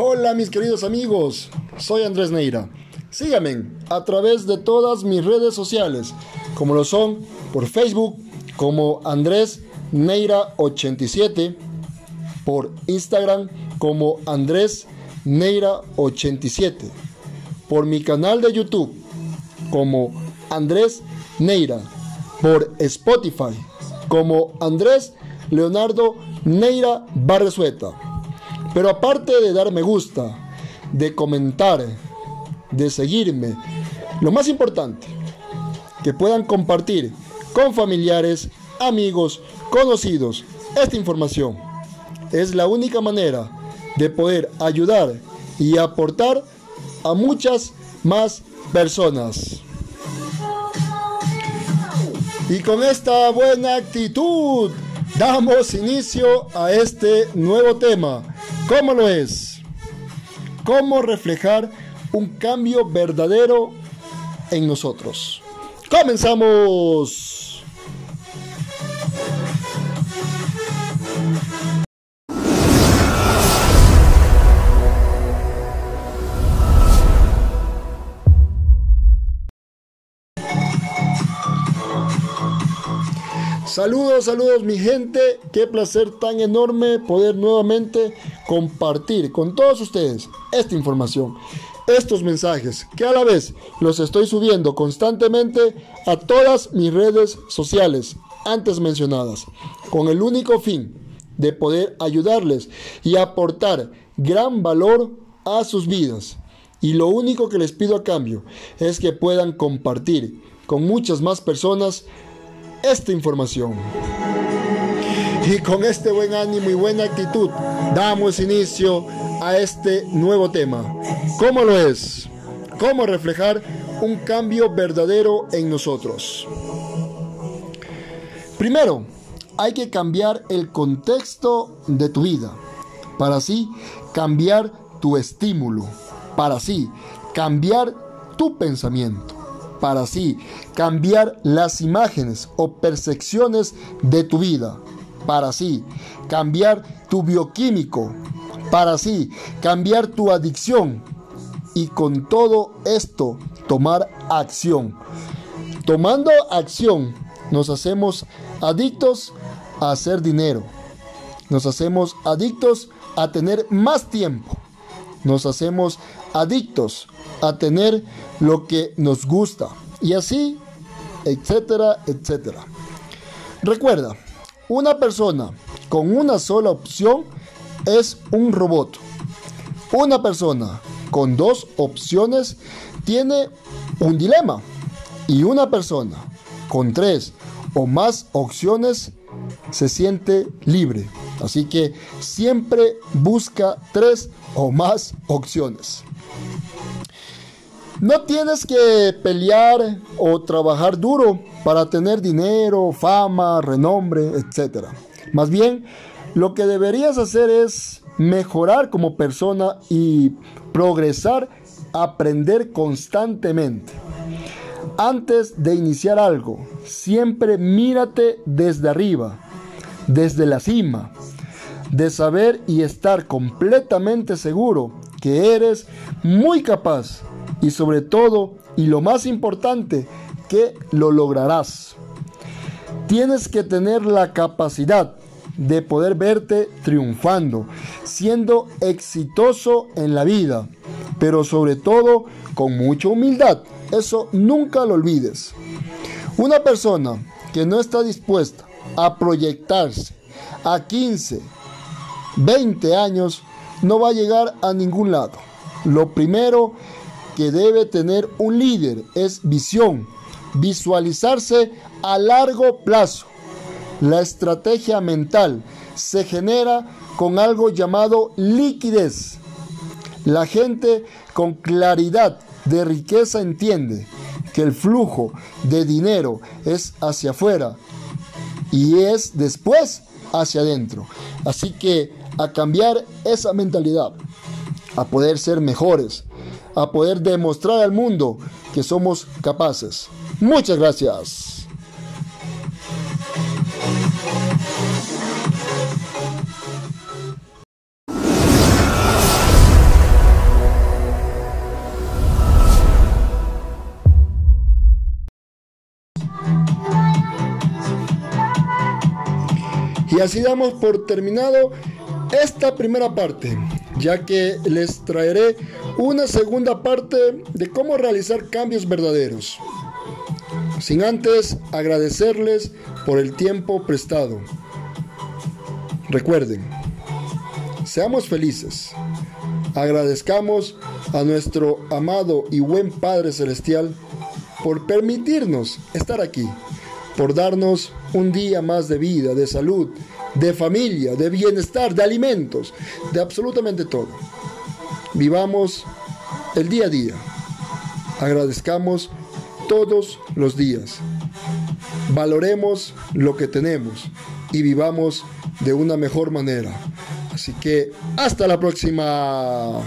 Hola mis queridos amigos, soy Andrés Neira. Síganme a través de todas mis redes sociales, como lo son por Facebook como Andrés Neira 87, por Instagram como Andrés Neira 87, por mi canal de YouTube como Andrés Neira, por Spotify como Andrés Leonardo Neira Barresueta. Pero aparte de dar me gusta, de comentar, de seguirme, lo más importante, que puedan compartir con familiares, amigos, conocidos esta información. Es la única manera de poder ayudar y aportar a muchas más personas. Y con esta buena actitud damos inicio a este nuevo tema. ¿Cómo lo es? ¿Cómo reflejar un cambio verdadero en nosotros? Comenzamos. Saludos, saludos mi gente. Qué placer tan enorme poder nuevamente compartir con todos ustedes esta información, estos mensajes, que a la vez los estoy subiendo constantemente a todas mis redes sociales antes mencionadas, con el único fin de poder ayudarles y aportar gran valor a sus vidas. Y lo único que les pido a cambio es que puedan compartir con muchas más personas esta información. Y con este buen ánimo y buena actitud damos inicio a este nuevo tema. ¿Cómo lo es? ¿Cómo reflejar un cambio verdadero en nosotros? Primero, hay que cambiar el contexto de tu vida para así cambiar tu estímulo, para así cambiar tu pensamiento para así cambiar las imágenes o percepciones de tu vida, para así cambiar tu bioquímico, para así cambiar tu adicción y con todo esto tomar acción. Tomando acción nos hacemos adictos a hacer dinero, nos hacemos adictos a tener más tiempo, nos hacemos adictos a tener lo que nos gusta. Y así, etcétera, etcétera. Recuerda, una persona con una sola opción es un robot. Una persona con dos opciones tiene un dilema. Y una persona con tres o más opciones se siente libre. Así que siempre busca tres o más opciones. No tienes que pelear o trabajar duro para tener dinero, fama, renombre, etc. Más bien, lo que deberías hacer es mejorar como persona y progresar, aprender constantemente. Antes de iniciar algo, siempre mírate desde arriba, desde la cima, de saber y estar completamente seguro que eres muy capaz y sobre todo, y lo más importante, que lo lograrás. Tienes que tener la capacidad de poder verte triunfando, siendo exitoso en la vida, pero sobre todo con mucha humildad. Eso nunca lo olvides. Una persona que no está dispuesta a proyectarse a 15, 20 años, no va a llegar a ningún lado. Lo primero que debe tener un líder es visión, visualizarse a largo plazo. La estrategia mental se genera con algo llamado liquidez. La gente con claridad de riqueza entiende que el flujo de dinero es hacia afuera y es después hacia adentro. Así que a cambiar esa mentalidad, a poder ser mejores, a poder demostrar al mundo que somos capaces. Muchas gracias. Y así damos por terminado esta primera parte, ya que les traeré una segunda parte de cómo realizar cambios verdaderos. Sin antes agradecerles por el tiempo prestado. Recuerden, seamos felices. Agradezcamos a nuestro amado y buen Padre Celestial por permitirnos estar aquí, por darnos un día más de vida, de salud, de familia, de bienestar, de alimentos, de absolutamente todo. Vivamos el día a día. Agradezcamos todos los días. Valoremos lo que tenemos y vivamos de una mejor manera. Así que hasta la próxima.